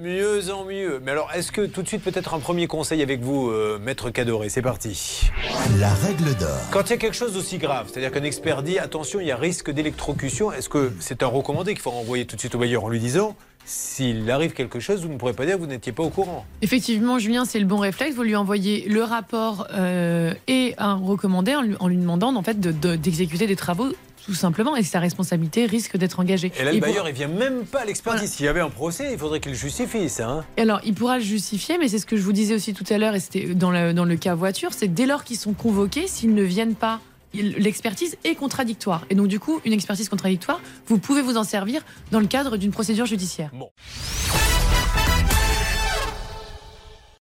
mieux en mieux. Mais alors, est-ce que tout de suite, peut-être un premier conseil avec vous, euh, Maître Cadoré C'est parti. La règle d'or. Quand il y a quelque chose d'aussi grave, c'est-à-dire qu'un expert dit attention, il y a risque d'électrocution, est-ce que c'est un recommandé qu'il faut envoyer tout de suite au bailleur en lui disant s'il arrive quelque chose, vous ne pourrez pas dire que vous n'étiez pas au courant? Effectivement, Julien, c'est le bon réflexe. Vous lui envoyez le rapport euh, et un recommandé en lui, en lui demandant en fait d'exécuter des travaux tout simplement, et sa responsabilité risque d'être engagée. Et là, le bailleur, il vient même pas à l'expertise. S'il y avait un procès, il faudrait qu'il justifie ça. Hein. alors, il pourra le justifier, mais c'est ce que je vous disais aussi tout à l'heure, et c'était dans le, dans le cas voiture, c'est dès lors qu'ils sont convoqués, s'ils ne viennent pas l'expertise est contradictoire. Et donc, du coup, une expertise contradictoire, vous pouvez vous en servir dans le cadre d'une procédure judiciaire. Bon.